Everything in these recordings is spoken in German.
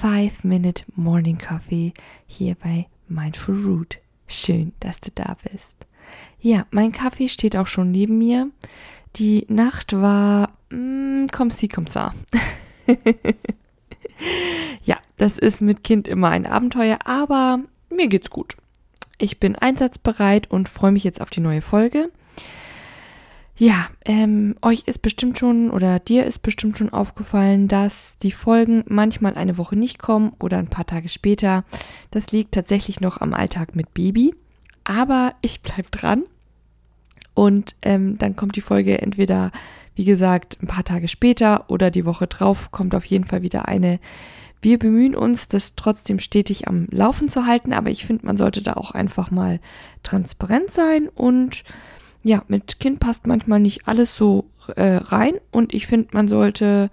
5 Minute Morning Coffee hier bei Mindful Root. Schön, dass du da bist. Ja, mein Kaffee steht auch schon neben mir. Die Nacht war, mm, komm sie, komm sa. ja, das ist mit Kind immer ein Abenteuer, aber mir geht's gut. Ich bin einsatzbereit und freue mich jetzt auf die neue Folge. Ja, ähm, euch ist bestimmt schon oder dir ist bestimmt schon aufgefallen, dass die Folgen manchmal eine Woche nicht kommen oder ein paar Tage später. Das liegt tatsächlich noch am Alltag mit Baby. Aber ich bleib dran. Und ähm, dann kommt die Folge entweder, wie gesagt, ein paar Tage später oder die Woche drauf kommt auf jeden Fall wieder eine. Wir bemühen uns, das trotzdem stetig am Laufen zu halten, aber ich finde, man sollte da auch einfach mal transparent sein und ja, mit Kind passt manchmal nicht alles so äh, rein und ich finde, man sollte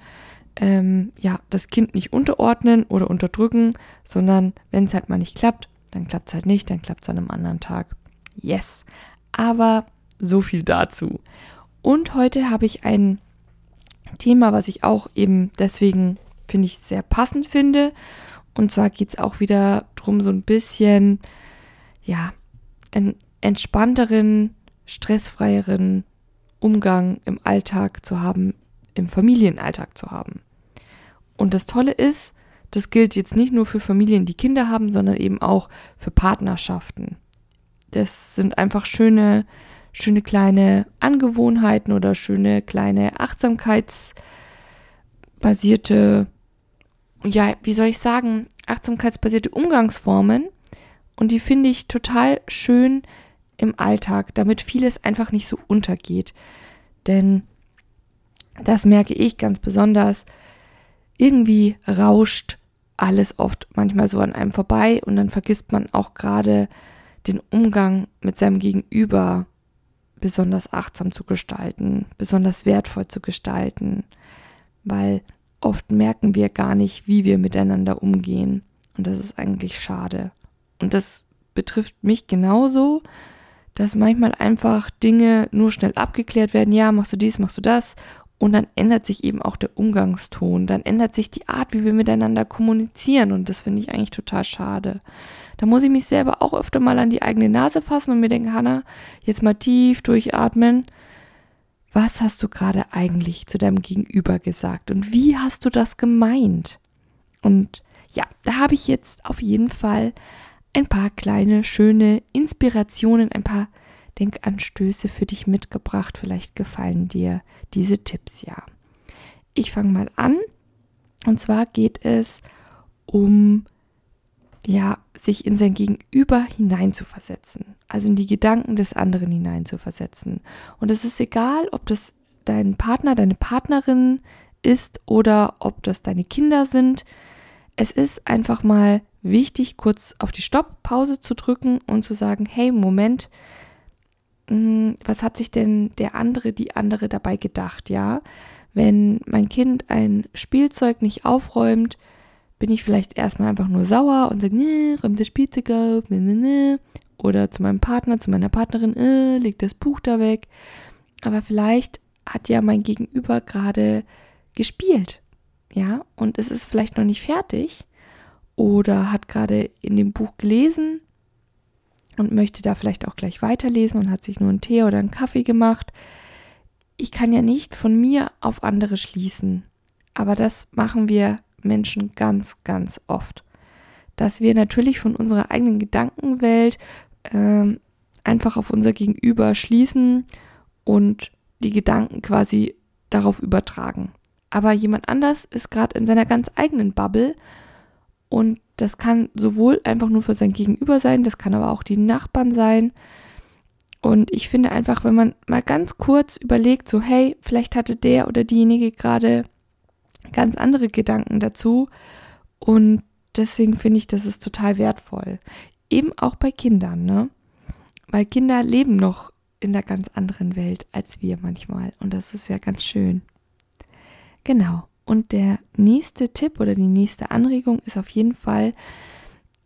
ähm, ja das Kind nicht unterordnen oder unterdrücken, sondern wenn es halt mal nicht klappt, dann klappt es halt nicht, dann klappt es an einem anderen Tag. Yes. Aber so viel dazu. Und heute habe ich ein Thema, was ich auch eben deswegen finde ich sehr passend finde. Und zwar geht es auch wieder darum, so ein bisschen, ja, einen entspannteren, stressfreieren Umgang im Alltag zu haben, im Familienalltag zu haben. Und das Tolle ist, das gilt jetzt nicht nur für Familien, die Kinder haben, sondern eben auch für Partnerschaften. Das sind einfach schöne, schöne kleine Angewohnheiten oder schöne kleine achtsamkeitsbasierte, ja, wie soll ich sagen, achtsamkeitsbasierte Umgangsformen. Und die finde ich total schön im Alltag, damit vieles einfach nicht so untergeht. Denn das merke ich ganz besonders. Irgendwie rauscht alles oft manchmal so an einem vorbei und dann vergisst man auch gerade den Umgang mit seinem Gegenüber besonders achtsam zu gestalten, besonders wertvoll zu gestalten, weil oft merken wir gar nicht, wie wir miteinander umgehen und das ist eigentlich schade. Und das betrifft mich genauso, dass manchmal einfach Dinge nur schnell abgeklärt werden, ja, machst du dies, machst du das und dann ändert sich eben auch der Umgangston, dann ändert sich die Art, wie wir miteinander kommunizieren. Und das finde ich eigentlich total schade. Da muss ich mich selber auch öfter mal an die eigene Nase fassen und mir denken, Hanna, jetzt mal tief durchatmen. Was hast du gerade eigentlich zu deinem Gegenüber gesagt? Und wie hast du das gemeint? Und ja, da habe ich jetzt auf jeden Fall ein paar kleine, schöne Inspirationen, ein paar Denkanstöße für dich mitgebracht. Vielleicht gefallen dir diese Tipps ja. Ich fange mal an. Und zwar geht es um ja, sich in sein Gegenüber hineinzuversetzen, also in die Gedanken des anderen hineinzuversetzen. Und es ist egal, ob das dein Partner, deine Partnerin ist oder ob das deine Kinder sind. Es ist einfach mal wichtig, kurz auf die Stopp-Pause zu drücken und zu sagen, hey, Moment, hm, was hat sich denn der andere, die andere dabei gedacht, ja? Wenn mein Kind ein Spielzeug nicht aufräumt, bin ich vielleicht erstmal einfach nur sauer und sage, nee, räum das Spielzeug auf, nee, nee, nee. Oder zu meinem Partner, zu meiner Partnerin, äh, leg das Buch da weg. Aber vielleicht hat ja mein Gegenüber gerade gespielt, ja, und es ist vielleicht noch nicht fertig oder hat gerade in dem Buch gelesen und möchte da vielleicht auch gleich weiterlesen und hat sich nur einen Tee oder einen Kaffee gemacht. Ich kann ja nicht von mir auf andere schließen, aber das machen wir Menschen ganz, ganz oft. Dass wir natürlich von unserer eigenen Gedankenwelt ähm, einfach auf unser Gegenüber schließen und die Gedanken quasi darauf übertragen. Aber jemand anders ist gerade in seiner ganz eigenen Bubble und das kann sowohl einfach nur für sein Gegenüber sein, das kann aber auch die Nachbarn sein. Und ich finde einfach, wenn man mal ganz kurz überlegt, so hey, vielleicht hatte der oder diejenige gerade ganz andere Gedanken dazu und deswegen finde ich, das ist total wertvoll. Eben auch bei Kindern, ne? Weil Kinder leben noch in der ganz anderen Welt als wir manchmal. Und das ist ja ganz schön. Genau. Und der nächste Tipp oder die nächste Anregung ist auf jeden Fall,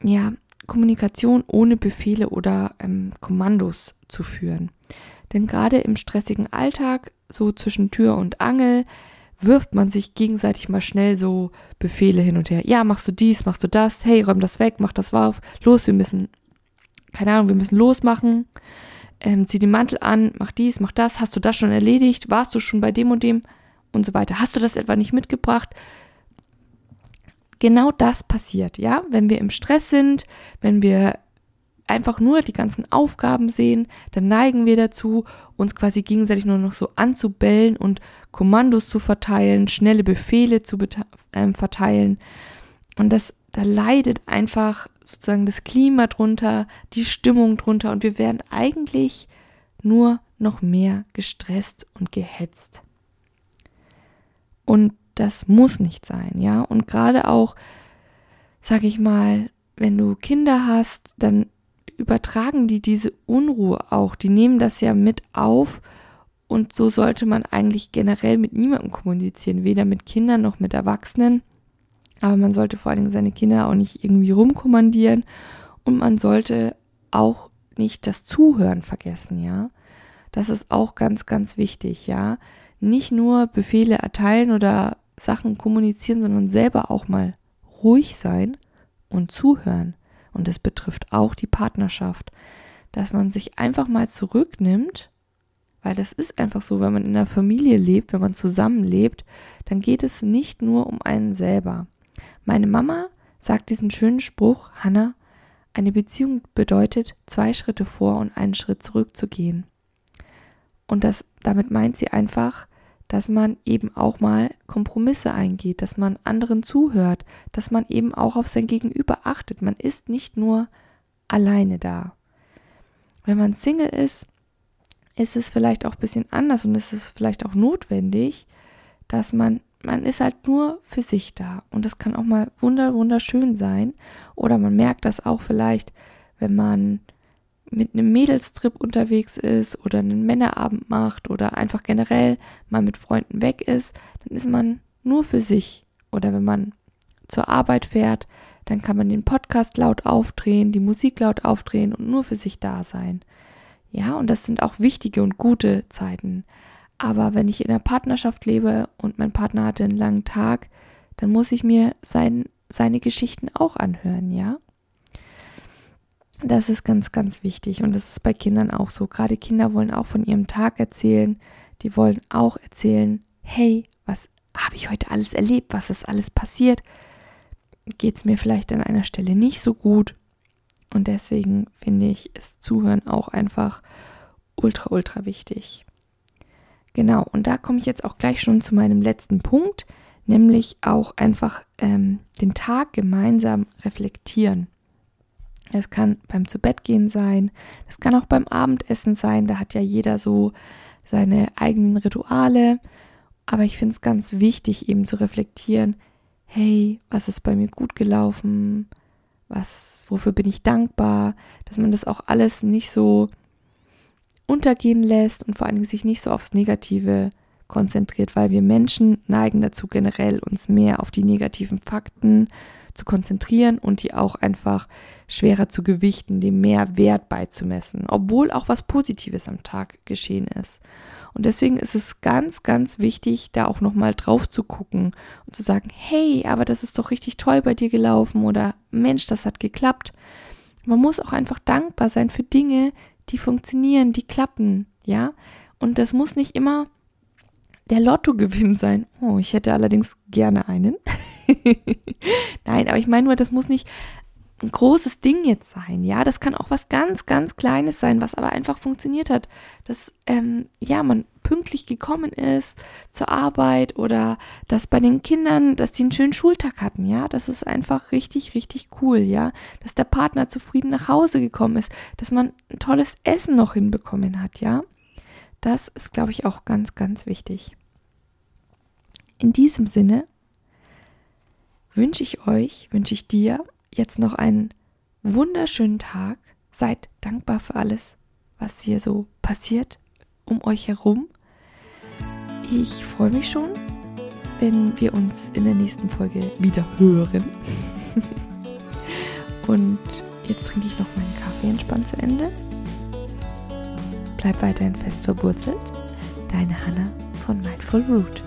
ja, Kommunikation ohne Befehle oder ähm, Kommandos zu führen. Denn gerade im stressigen Alltag, so zwischen Tür und Angel, wirft man sich gegenseitig mal schnell so Befehle hin und her. Ja, machst du dies, machst du das, hey, räum das weg, mach das auf, los, wir müssen, keine Ahnung, wir müssen losmachen, ähm, zieh den Mantel an, mach dies, mach das, hast du das schon erledigt, warst du schon bei dem und dem und so weiter. Hast du das etwa nicht mitgebracht? Genau das passiert, ja, wenn wir im Stress sind, wenn wir einfach nur die ganzen Aufgaben sehen, dann neigen wir dazu, uns quasi gegenseitig nur noch so anzubellen und Kommandos zu verteilen, schnelle Befehle zu äh, verteilen. Und das, da leidet einfach sozusagen das Klima drunter, die Stimmung drunter und wir werden eigentlich nur noch mehr gestresst und gehetzt. Und das muss nicht sein, ja. Und gerade auch, sag ich mal, wenn du Kinder hast, dann übertragen die diese Unruhe auch. Die nehmen das ja mit auf und so sollte man eigentlich generell mit niemandem kommunizieren, weder mit Kindern noch mit Erwachsenen. Aber man sollte vor allen Dingen seine Kinder auch nicht irgendwie rumkommandieren und man sollte auch nicht das Zuhören vergessen, ja. Das ist auch ganz, ganz wichtig, ja. Nicht nur Befehle erteilen oder Sachen kommunizieren, sondern selber auch mal ruhig sein und zuhören und es betrifft auch die Partnerschaft, dass man sich einfach mal zurücknimmt, weil das ist einfach so, wenn man in einer Familie lebt, wenn man zusammenlebt, dann geht es nicht nur um einen selber. Meine Mama sagt diesen schönen Spruch, Hannah, eine Beziehung bedeutet, zwei Schritte vor und einen Schritt zurück zu gehen. Und das, damit meint sie einfach, dass man eben auch mal Kompromisse eingeht, dass man anderen zuhört, dass man eben auch auf sein Gegenüber achtet. Man ist nicht nur alleine da. Wenn man Single ist, ist es vielleicht auch ein bisschen anders und ist es vielleicht auch notwendig, dass man, man ist halt nur für sich da. Und das kann auch mal wunder, wunderschön sein. Oder man merkt das auch vielleicht, wenn man mit einem Mädelstrip unterwegs ist oder einen Männerabend macht oder einfach generell mal mit Freunden weg ist, dann ist man nur für sich. Oder wenn man zur Arbeit fährt, dann kann man den Podcast laut aufdrehen, die Musik laut aufdrehen und nur für sich da sein. Ja, und das sind auch wichtige und gute Zeiten. Aber wenn ich in einer Partnerschaft lebe und mein Partner hatte einen langen Tag, dann muss ich mir sein, seine Geschichten auch anhören, ja? Das ist ganz, ganz wichtig und das ist bei Kindern auch so. Gerade Kinder wollen auch von ihrem Tag erzählen. Die wollen auch erzählen, hey, was habe ich heute alles erlebt? Was ist alles passiert? Geht es mir vielleicht an einer Stelle nicht so gut? Und deswegen finde ich, ist Zuhören auch einfach ultra, ultra wichtig. Genau, und da komme ich jetzt auch gleich schon zu meinem letzten Punkt, nämlich auch einfach ähm, den Tag gemeinsam reflektieren. Es kann beim Zubettgehen sein, es kann auch beim Abendessen sein, da hat ja jeder so seine eigenen Rituale. Aber ich finde es ganz wichtig, eben zu reflektieren, hey, was ist bei mir gut gelaufen? Was, wofür bin ich dankbar? Dass man das auch alles nicht so untergehen lässt und vor allen Dingen sich nicht so aufs Negative konzentriert, weil wir Menschen neigen dazu generell uns mehr auf die negativen Fakten zu konzentrieren und die auch einfach schwerer zu gewichten, dem mehr Wert beizumessen, obwohl auch was Positives am Tag geschehen ist. Und deswegen ist es ganz, ganz wichtig, da auch nochmal drauf zu gucken und zu sagen, hey, aber das ist doch richtig toll bei dir gelaufen oder Mensch, das hat geklappt. Man muss auch einfach dankbar sein für Dinge, die funktionieren, die klappen, ja. Und das muss nicht immer der Lottogewinn sein. Oh, ich hätte allerdings gerne einen. Nein, aber ich meine nur, das muss nicht ein großes Ding jetzt sein, ja. Das kann auch was ganz, ganz Kleines sein, was aber einfach funktioniert hat. Dass, ähm, ja, man pünktlich gekommen ist zur Arbeit oder dass bei den Kindern, dass die einen schönen Schultag hatten, ja. Das ist einfach richtig, richtig cool, ja. Dass der Partner zufrieden nach Hause gekommen ist, dass man ein tolles Essen noch hinbekommen hat, ja. Das ist, glaube ich, auch ganz, ganz wichtig. In diesem Sinne wünsche ich euch, wünsche ich dir jetzt noch einen wunderschönen Tag. Seid dankbar für alles, was hier so passiert um euch herum. Ich freue mich schon, wenn wir uns in der nächsten Folge wieder hören. Und jetzt trinke ich noch meinen Kaffee entspannt zu Ende. Bleib weiterhin fest verwurzelt. Deine Hanna von Mindful Root.